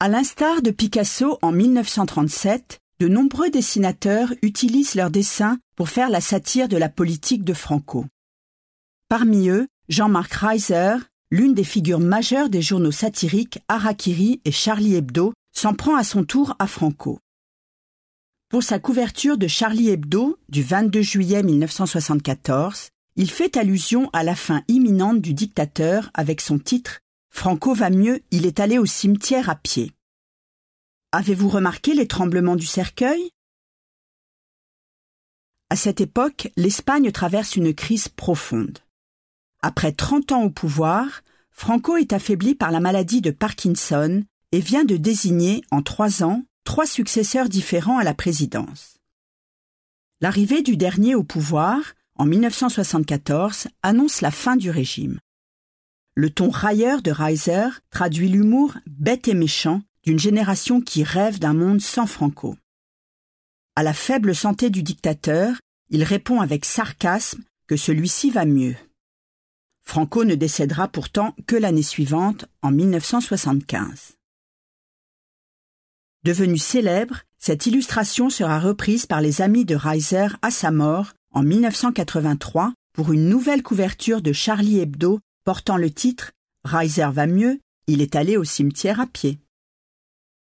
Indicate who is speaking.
Speaker 1: À l'instar de Picasso en 1937, de nombreux dessinateurs utilisent leurs dessins pour faire la satire de la politique de Franco. Parmi eux, Jean-Marc Reiser, l'une des figures majeures des journaux satiriques Harakiri et Charlie Hebdo, s'en prend à son tour à Franco. Pour sa couverture de Charlie Hebdo du 22 juillet 1974, il fait allusion à la fin imminente du dictateur avec son titre Franco va mieux, il est allé au cimetière à pied. Avez-vous remarqué les tremblements du cercueil? À cette époque, l'Espagne traverse une crise profonde. Après 30 ans au pouvoir, Franco est affaibli par la maladie de Parkinson et vient de désigner, en trois ans, trois successeurs différents à la présidence. L'arrivée du dernier au pouvoir, en 1974, annonce la fin du régime. Le ton railleur de Reiser traduit l'humour bête et méchant d'une génération qui rêve d'un monde sans Franco. À la faible santé du dictateur, il répond avec sarcasme que celui-ci va mieux. Franco ne décédera pourtant que l'année suivante, en 1975. Devenue célèbre, cette illustration sera reprise par les amis de Reiser à sa mort en 1983 pour une nouvelle couverture de Charlie Hebdo portant le titre Reiser va mieux, il est allé au cimetière à pied.